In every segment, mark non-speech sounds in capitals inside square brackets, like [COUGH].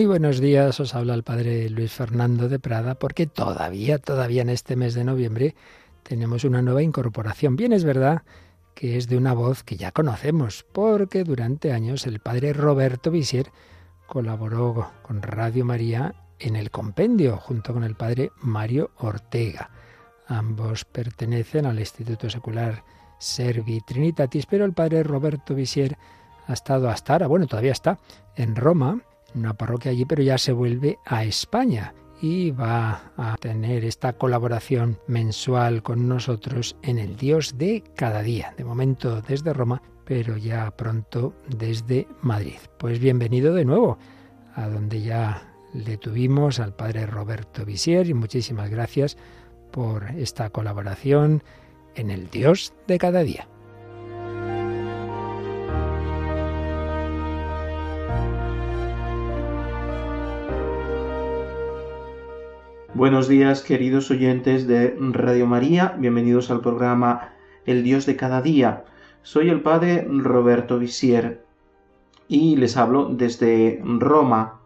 Muy buenos días, os habla el padre Luis Fernando de Prada, porque todavía, todavía en este mes de noviembre tenemos una nueva incorporación. Bien es verdad que es de una voz que ya conocemos, porque durante años el padre Roberto Visier colaboró con Radio María en el compendio, junto con el padre Mario Ortega. Ambos pertenecen al Instituto Secular Servi Trinitatis, pero el padre Roberto Visier ha estado hasta ahora, bueno, todavía está en Roma, una parroquia allí, pero ya se vuelve a España y va a tener esta colaboración mensual con nosotros en el Dios de cada día. De momento desde Roma, pero ya pronto desde Madrid. Pues bienvenido de nuevo a donde ya le tuvimos al padre Roberto Visier y muchísimas gracias por esta colaboración en el Dios de cada día. Buenos días queridos oyentes de Radio María, bienvenidos al programa El Dios de cada día. Soy el padre Roberto Visier y les hablo desde Roma.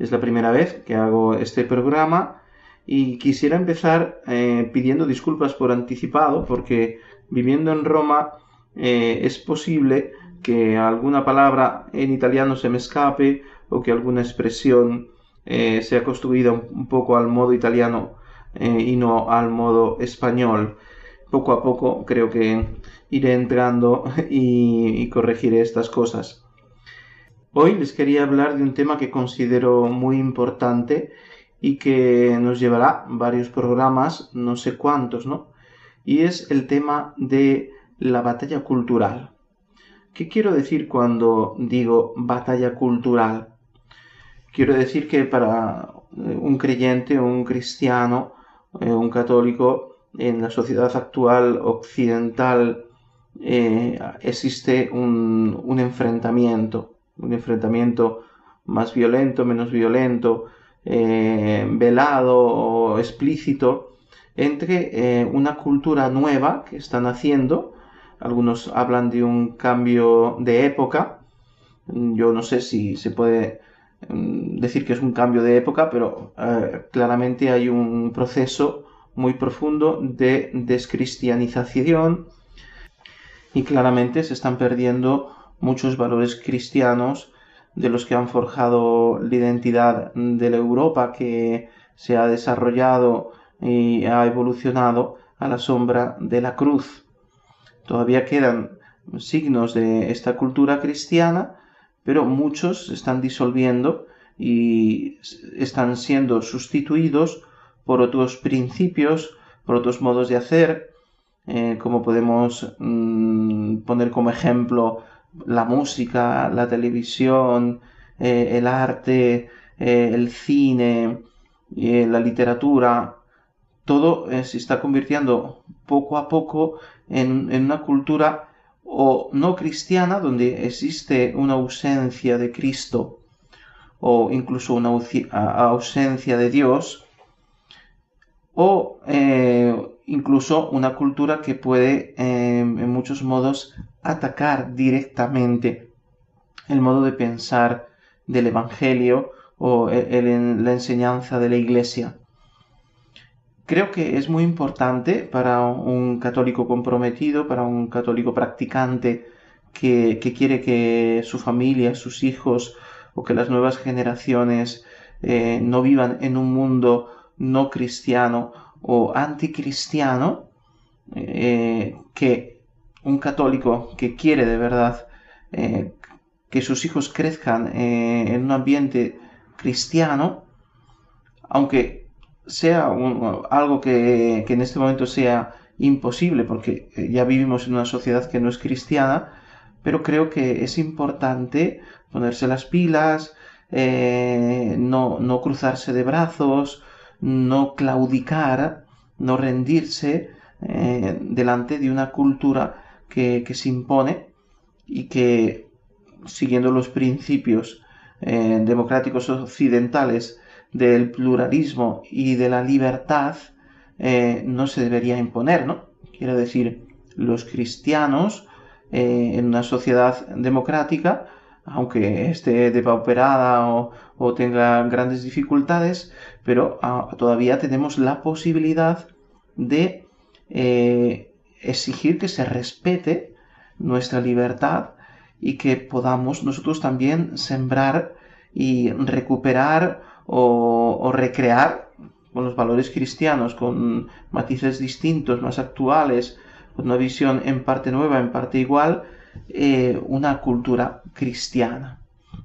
Es la primera vez que hago este programa y quisiera empezar eh, pidiendo disculpas por anticipado porque viviendo en Roma eh, es posible que alguna palabra en italiano se me escape o que alguna expresión eh, se ha construido un poco al modo italiano eh, y no al modo español. Poco a poco creo que iré entrando [LAUGHS] y, corregiré estas cosas. Hoy les quería hablar de un tema que considero muy importante y que nos llevará varios programas, no sé cuántos, ¿no? Y es el tema de la batalla cultural. ¿Qué quiero decir cuando digo batalla cultural? Quiero decir que para eh, un creyente, un cristiano, eh, un católico, en la sociedad actual occidental eh, existe un, enfrentamiento, un enfrentamiento más violento, menos violento, velado o explícito, entre una cultura nueva que están haciendo, algunos hablan de un cambio de época, yo no sé si se puede decir que es un cambio de época, pero claramente hay un proceso muy profundo de descristianización y claramente se están perdiendo muchos valores cristianos de los que han forjado la identidad de la Europa que se ha desarrollado y ha evolucionado a la sombra de la cruz. Todavía quedan signos de esta cultura cristiana, pero muchos se están disolviendo y están siendo sustituidos por otros principios, por otros modos de hacer, eh, como podemos mm, poner como ejemplo la música, la televisión, eh, el arte, eh, el cine, la literatura, todo se está convirtiendo poco a poco en, en una cultura o no cristiana, donde existe una ausencia de Cristo o incluso una ausencia de Dios, o eh, incluso una cultura que puede em, en muchos modos atacar directamente el modo de pensar del Evangelio o la enseñanza de la Iglesia. Creo que es muy importante para un católico comprometido, para un católico practicante que, quiere que su familia, sus hijos o que las nuevas generaciones eh, no vivan en un mundo no cristiano o anticristiano, eh, que un católico que quiere de verdad eh, que sus hijos crezcan en un ambiente cristiano, aunque sea algo que, en este momento sea imposible, porque eh, ya vivimos en una sociedad que no es cristiana, pero creo que es importante ponerse las pilas, eh, no, no, cruzarse de brazos, no claudicar, no rendirse eh, delante de una cultura que, que, se impone y que, siguiendo los principios democráticos occidentales, del pluralismo y de la libertad eh, no se debería imponer, ¿no? Quiero decir, los cristianos eh, en una sociedad democrática aunque esté depauperada o, o tenga grandes dificultades, pero ah, todavía tenemos la posibilidad de eh, exigir que se respete nuestra libertad y que podamos nosotros también sembrar y recuperar o, recrear con los valores cristianos, con matices distintos, más actuales, con una visión en parte nueva, en parte igual, eh, una cultura cristiana,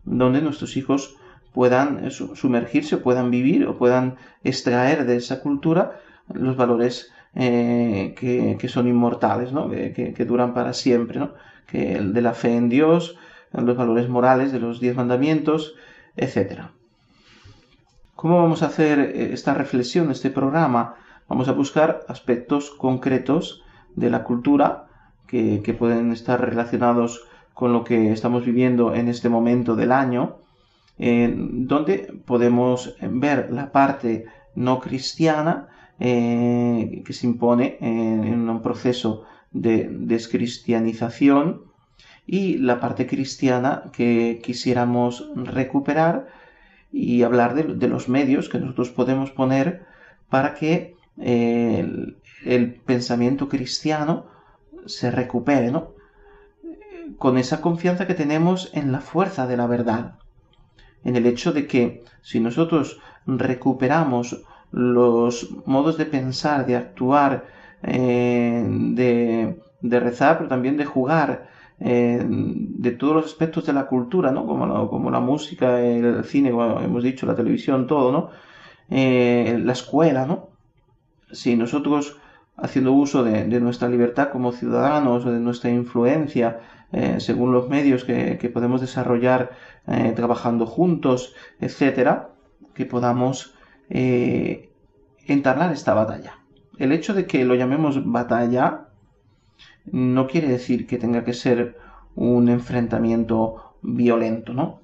donde nuestros hijos puedan sumergirse, puedan vivir o puedan extraer de esa cultura los valores eh, que, son inmortales, ¿no? que, duran para siempre, ¿no? que el de la fe en Dios, los valores morales de los diez mandamientos, etc. ¿Cómo vamos a hacer eh, esta reflexión, este programa? Vamos a buscar aspectos concretos de la cultura que, pueden estar relacionados con lo que estamos viviendo en este momento del año, donde podemos ver la parte no cristiana eh, que se impone en, un proceso de descristianización y la parte cristiana que quisiéramos recuperar y hablar de, los medios que nosotros podemos poner para que eh, el, pensamiento cristiano se recupere, ¿no? Con esa confianza que tenemos en la fuerza de la verdad, en el hecho de que si nosotros recuperamos los modos de pensar, de actuar, eh, de, rezar, pero también de jugar, eh, de todos los aspectos de la cultura, ¿no? Como la, como la música, el cine, hemos dicho, la televisión, todo, ¿no? Eh, la escuela, ¿no? Si nosotros, haciendo uso de, nuestra libertad como ciudadanos o de nuestra influencia, según los medios que, que podemos desarrollar trabajando juntos, etcétera, que podamos eh, entablar esta batalla. El hecho de que lo llamemos batalla no quiere decir que tenga que ser un enfrentamiento violento, ¿no?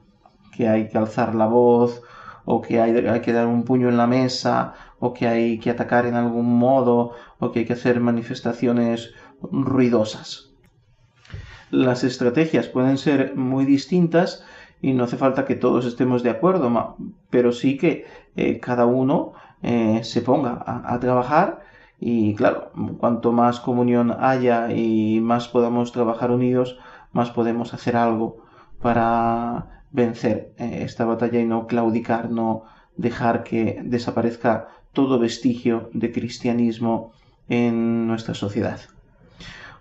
Que hay que alzar la voz, o que hay, que dar un puño en la mesa, o que hay que atacar en algún modo, o que hay que hacer manifestaciones ruidosas. Las estrategias pueden ser muy distintas y no hace falta que todos estemos de acuerdo, pero sí que eh, cada uno eh, se ponga a, trabajar y claro, cuanto más comunión haya y más podamos trabajar unidos, más podemos hacer algo para vencer eh, esta batalla y no claudicar, no dejar que desaparezca todo vestigio de cristianismo en nuestra sociedad.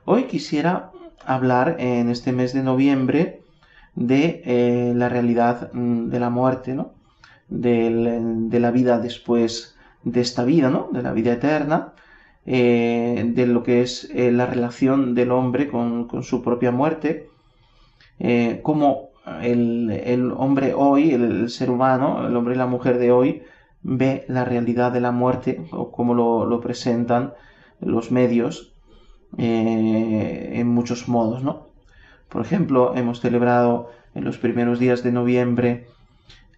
Hoy quisiera hablar en este mes de noviembre de eh, la realidad mm, de la muerte, ¿no? de la vida después de esta vida, ¿no? De la vida eterna, eh, de lo que es eh, la relación del hombre con, su propia muerte, cómo el, hombre hoy, el, ser humano, el hombre y la mujer de hoy, ve la realidad de la muerte, o cómo lo, lo presentan los medios, en muchos modos, ¿no? Por ejemplo, hemos celebrado en los primeros días de noviembre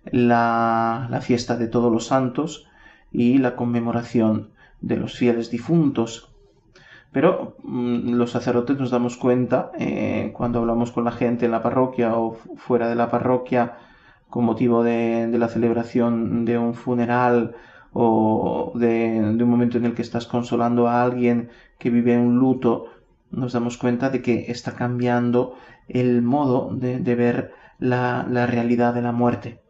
la, fiesta de todos los santos y la conmemoración de los fieles difuntos. Pero mm, los sacerdotes nos damos cuenta eh, cuando hablamos con la gente en la parroquia o fuera de la parroquia con motivo de, la celebración de un funeral o de, de, un momento en el que estás consolando a alguien que vive un luto, nos damos cuenta de que está cambiando el modo de, ver la, realidad de la muerte.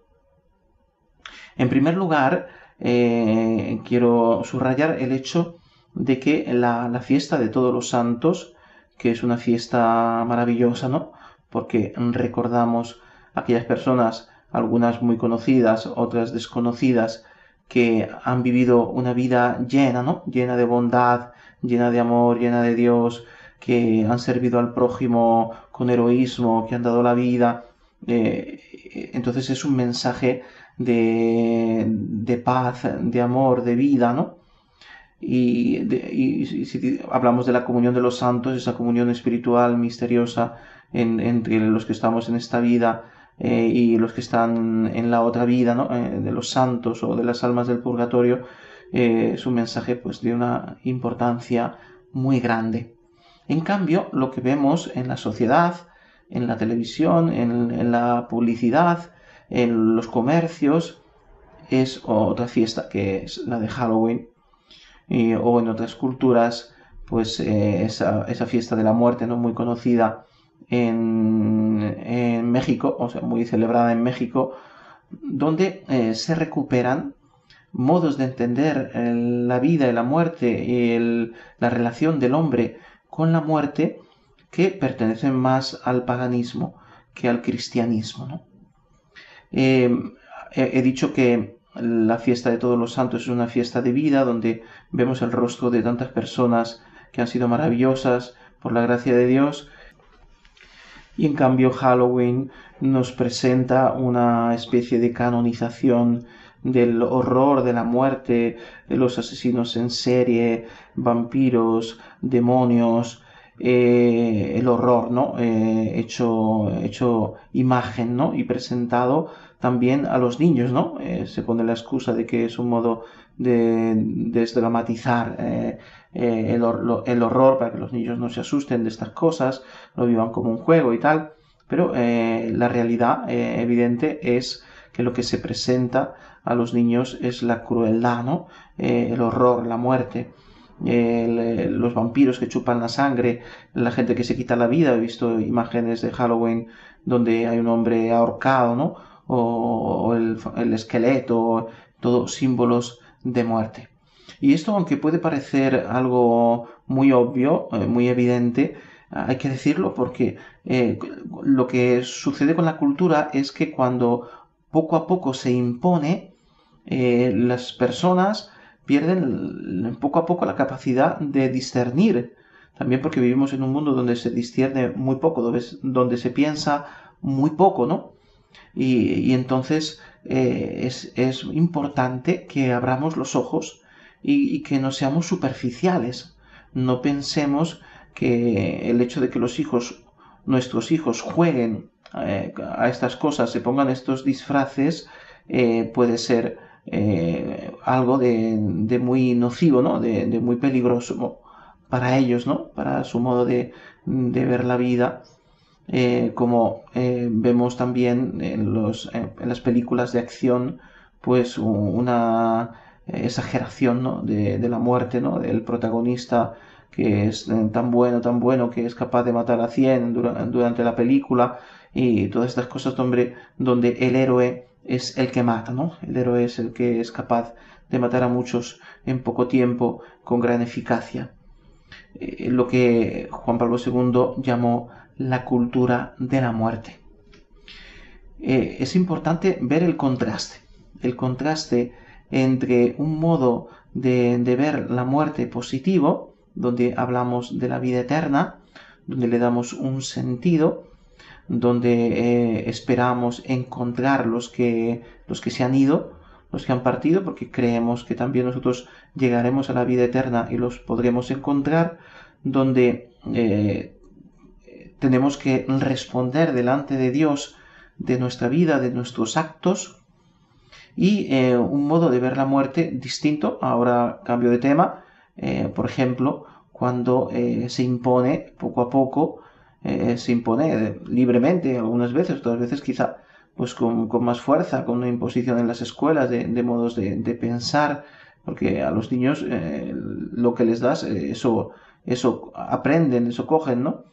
En primer lugar, eh, quiero subrayar el hecho de que la, fiesta de todos los santos, que es una fiesta maravillosa, ¿no? Porque recordamos aquellas personas, algunas muy conocidas, otras desconocidas, que han vivido una vida llena, ¿no? Llena de bondad, llena de amor, llena de Dios, que han servido al prójimo con heroísmo, que han dado la vida. Eh, entonces es un mensaje de, de, paz, de amor, de vida, ¿no? Y, si hablamos de la comunión de los santos, esa comunión espiritual misteriosa entre los que estamos en esta vida eh, y los que están en la otra vida, ¿no? Eh, de los santos o de las almas del purgatorio, es un mensaje pues de una importancia muy grande. En cambio, lo que vemos en la sociedad en la televisión, en, la publicidad, en los comercios, es otra fiesta que es la de Halloween. o en otras culturas, pues eh, esa, fiesta de la muerte, ¿no? Muy conocida en, México, o sea, muy celebrada en México, donde eh, se recuperan modos de entender eh, la vida y la muerte y la relación del hombre con la muerte que pertenecen más al paganismo que al cristianismo. Em, he, dicho que la fiesta de todos los santos es una fiesta de vida donde vemos el rostro de tantas personas que han sido maravillosas por la gracia de Dios. Y en cambio Halloween nos presenta una especie de canonización del horror de la muerte, de los asesinos en serie, vampiros, demonios, eh, el horror, ¿no? Eh, hecho, hecho imagen, ¿no? Y presentado también a los niños, ¿no? Eh, se pone la excusa de que es un modo de desdramatizar el, el, horror para que los niños no se asusten de estas cosas, lo vivan como un juego y tal, pero la realidad evidente es que lo que se presenta a los niños es la crueldad, ¿no? El horror, la muerte, los vampiros que chupan la sangre, la gente que se quita la vida. He visto imágenes de Halloween donde hay un hombre ahorcado, ¿no? O, el, esqueleto, todos símbolos de muerte. Y esto, aunque puede parecer algo muy obvio, eh, muy evidente, hay que decirlo porque eh, lo que sucede con la cultura es que cuando poco a poco se impone, eh, las personas pierden poco a poco la capacidad de discernir. También porque vivimos en un mundo donde se discierne muy poco, donde, se piensa muy poco, ¿no? Y, entonces eh, es, importante que abramos los ojos y, que no seamos superficiales. No pensemos que el hecho de que los hijos, nuestros hijos, jueguen eh, a estas cosas, se pongan estos disfraces, puede ser eh, algo de, muy nocivo, ¿no? De, muy peligroso para ellos, ¿no? Para su modo de, ver la vida. Eh, como eh, vemos también en, las películas de acción, pues una exageración ¿no? de, la muerte, ¿no? Del protagonista que es tan bueno, tan bueno, que es capaz de matar a 100 durante la película y todas estas cosas donde el héroe es el que mata, ¿no? El héroe es el que es capaz de matar a muchos en poco tiempo con gran eficacia. Eh, lo que Juan Pablo II llamó la cultura de la muerte. Eh, es importante ver el contraste, el contraste entre un modo de, de ver la muerte positivo, donde hablamos de la vida eterna, donde le damos un sentido, donde eh, esperamos encontrar los que, los que se han ido, los que han partido, porque creemos que también nosotros llegaremos a la vida eterna y los podremos encontrar, donde eh, tenemos que responder delante de Dios de nuestra vida, de nuestros actos, y eh, un modo de ver la muerte distinto, ahora cambio de tema, por ejemplo, cuando se impone poco a poco eh, se impone libremente algunas veces, otras veces quizá pues con, más fuerza, con una imposición en las escuelas de, modos de, pensar, porque a los niños eh, lo que les das, eh, eso, eso aprenden, eso cogen, ¿no?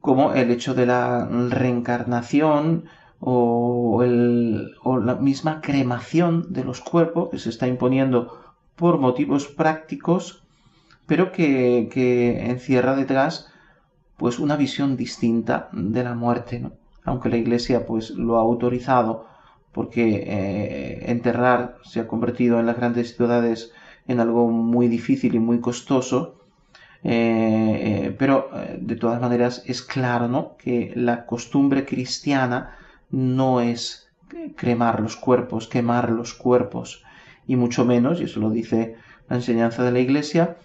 Como el hecho de la reencarnación o, el, o la misma cremación de los cuerpos que se está imponiendo por motivos prácticos, pero que, que encierra detrás pues una visión distinta de la muerte, aunque la Iglesia pues lo ha autorizado porque eh, enterrar se ha convertido en las grandes ciudades en algo muy difícil y muy costoso, eh, eh, pero de todas maneras es claro ¿no? que la costumbre cristiana no es cremar los cuerpos, quemar los cuerpos, y mucho menos, y eso lo dice la enseñanza de la Iglesia,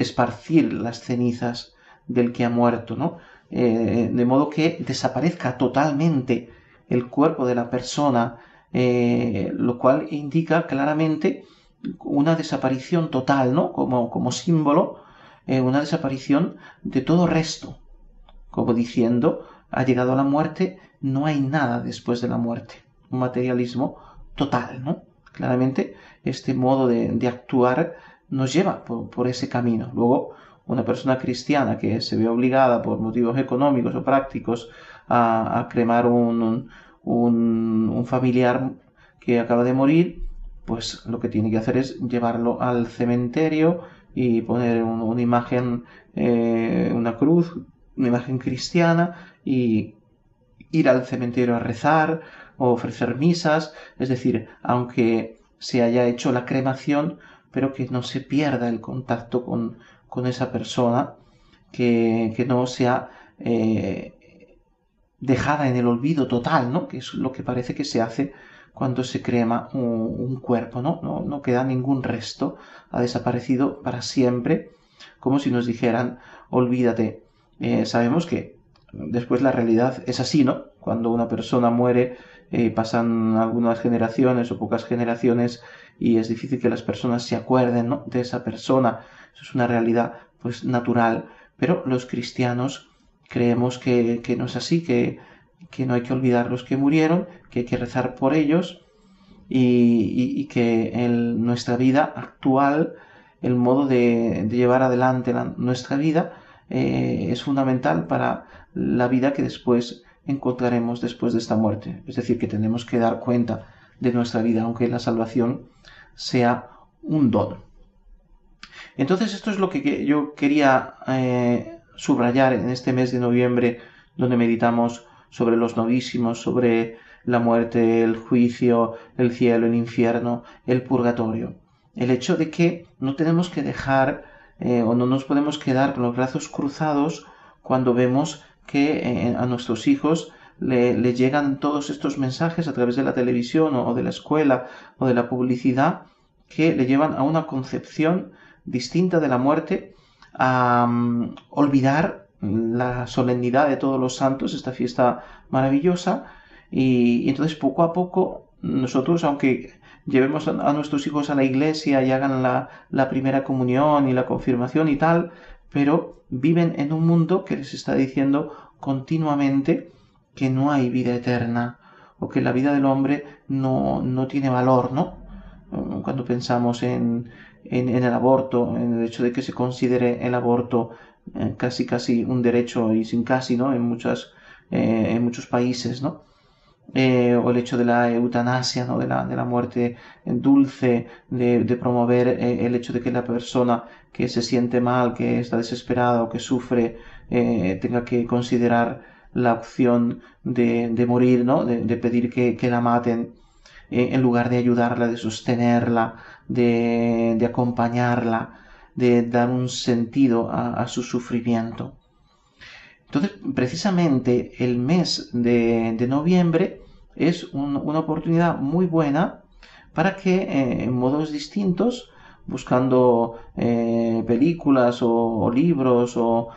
esparcir las cenizas del que ha muerto, ¿no? Eh, de modo que desaparezca totalmente el cuerpo de la persona, eh, lo cual indica claramente una desaparición total, ¿no? Como, como símbolo, eh, una desaparición de todo resto, como diciendo, ha llegado a la muerte, no hay nada después de la muerte. Un materialismo total, ¿no? Claramente este modo de, actuar nos lleva por, ese camino. Luego, una persona cristiana que se ve obligada por motivos económicos o prácticos a, cremar un, un, familiar que acaba de morir, pues lo que tiene que hacer es llevarlo al cementerio y poner una imagen, eh, una cruz, una imagen cristiana y ir al cementerio a rezar o ofrecer misas, es decir, aunque se haya hecho la cremación, pero que no se pierda el contacto con, con esa persona, que, que no sea eh, dejada en el olvido total, ¿no? que es lo que parece que se hace cuando se crema un, cuerpo, ¿no? ¿no? ¿no? queda ningún resto, ha desaparecido para siempre, como si nos dijeran, olvídate. Eh, sabemos que después la realidad es así, ¿no? Cuando una persona muere, eh, pasan algunas generaciones o pocas generaciones y es difícil que las personas se acuerden ¿no? de esa persona. Eso es una realidad pues natural. Pero los cristianos creemos que, que no es así, que, que, no hay que olvidar los que murieron, que hay que rezar por ellos y, y, que en nuestra vida actual, el modo de, de llevar adelante nuestra vida eh, es fundamental para la vida que después encontraremos después de esta muerte. Es decir, que tenemos que dar cuenta de nuestra vida, aunque la salvación sea un don. Entonces esto es lo que yo quería eh, subrayar en este mes de noviembre, donde meditamos sobre los novísimos, sobre la muerte, el juicio, el cielo, el infierno, el purgatorio. El hecho de que no tenemos que dejar eh, o no nos podemos quedar con los brazos cruzados cuando vemos que eh, a nuestros hijos le, llegan todos estos mensajes a través de la televisión o, de la escuela o de la publicidad que le llevan a una concepción distinta de la muerte, a mm, olvidar la solemnidad de todos los santos, esta fiesta maravillosa, y, entonces poco a poco nosotros, aunque llevemos a, nuestros hijos a la iglesia y hagan la, la primera comunión y la confirmación y tal, pero viven en un mundo que les está diciendo continuamente que no hay vida eterna o que la vida del hombre no, no tiene valor, ¿no? Cuando pensamos en, en, el aborto, en el hecho de que se considere el aborto eh, casi casi un derecho y sin casi, ¿no? En, eh, en muchos países, ¿no? Eh, o el hecho de la eutanasia, ¿no? de, la, de la muerte dulce, de, promover el hecho de que la persona que se siente mal, que está desesperada o que sufre, tenga que considerar la opción de, de morir, ¿no? de, pedir que, la maten, eh, en lugar de ayudarla, de sostenerla, de, de acompañarla, de dar un sentido a, a su sufrimiento. Entonces, precisamente el mes de, noviembre es una oportunidad muy buena para que eh, en modos distintos, buscando eh, películas o, libros o,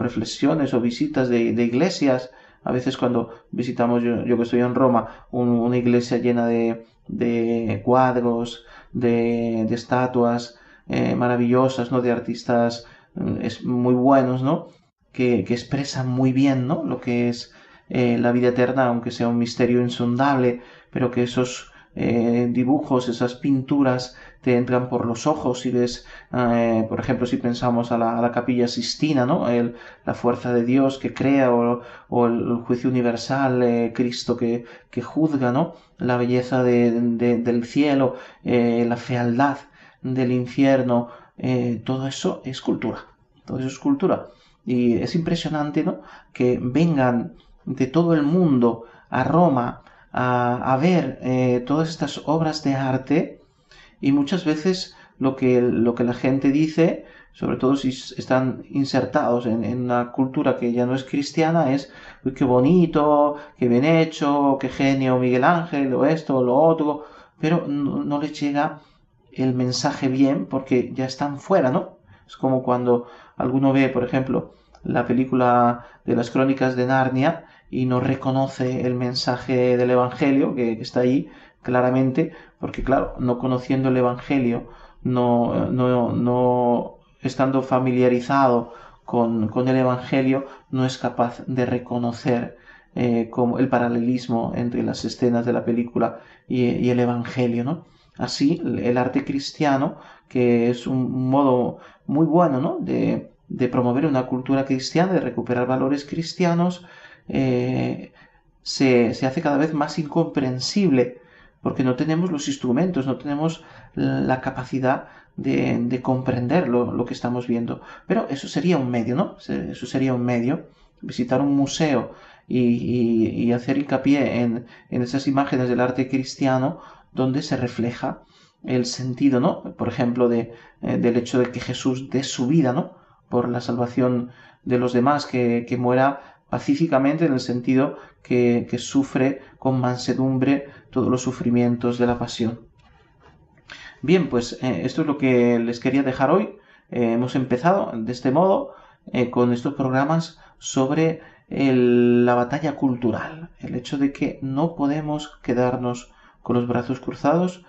reflexiones o visitas de, iglesias. A veces cuando visitamos, yo, que estoy en Roma, una iglesia llena de, cuadros, de, de estatuas eh, maravillosas, ¿no? De artistas mm, es, muy buenos, ¿no? Que, que, expresan muy bien, ¿no? Lo que es eh, la vida eterna, aunque sea un misterio insondable, pero que esos eh, dibujos, esas pinturas te entran por los ojos y ves, eh, por ejemplo, si pensamos a la, capilla Sistina, ¿no? El, la fuerza de Dios que crea o, el, juicio universal, Cristo que, que, juzga, ¿no? La belleza de, del cielo, la fealdad del infierno, todo eso es cultura, todo eso es cultura. Y es impresionante, ¿no? Que vengan de todo el mundo a Roma a, a ver todas estas obras de arte, y muchas veces lo que, lo que la gente dice, sobre todo si están insertados en, una cultura que ya no es cristiana, es uy, qué bonito, qué bien hecho, qué genio Miguel Ángel, o esto, o lo otro, pero no, no les llega el mensaje bien porque ya están fuera, ¿no? Es como cuando alguno ve, por ejemplo, la película de las crónicas de Narnia y no reconoce el mensaje del Evangelio que está ahí, claramente, porque claro, no conociendo el Evangelio, no, no, no estando familiarizado con, el Evangelio no es capaz de reconocer eh, como el paralelismo entre las escenas de la película y, el Evangelio, ¿no? Así, el arte cristiano, que es un modo muy bueno, ¿no? De, promover una cultura cristiana, de recuperar valores cristianos, eh, se, hace cada vez más incomprensible, porque no tenemos los instrumentos, no tenemos la capacidad de, comprender lo, que estamos viendo. Pero eso sería un medio, ¿no? Eso sería un medio. Visitar un museo y, hacer hincapié en, esas imágenes del arte cristiano donde se refleja el sentido, ¿no? Por ejemplo, de, eh, del hecho de que Jesús dé su vida, ¿no? Por la salvación de los demás, que, que muera pacíficamente en el sentido que, que, sufre con mansedumbre todos los sufrimientos de la pasión. Bien, pues eh, esto es lo que les quería dejar hoy. Eh, hemos empezado de este modo con estos programas sobre la batalla cultural, el hecho de que no podemos quedarnos con los brazos cruzados,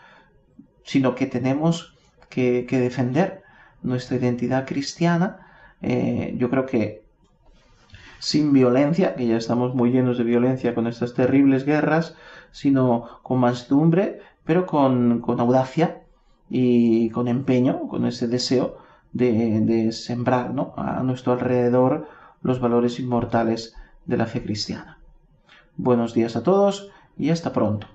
sino que tenemos que, defender nuestra identidad cristiana. yo creo que sin violencia, que ya estamos muy llenos de violencia con estas terribles guerras, sino con mansedumbre, pero con, audacia, y con empeño, con ese deseo de, sembrar a nuestro alrededor los valores inmortales de la fe cristiana. Buenos días a todos y hasta pronto.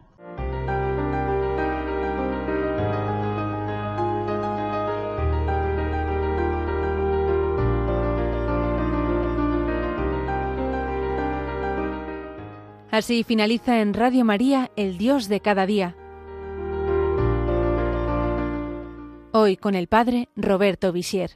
Así finaliza en Radio María El Dios de cada día Hoy con el Padre Roberto Visier.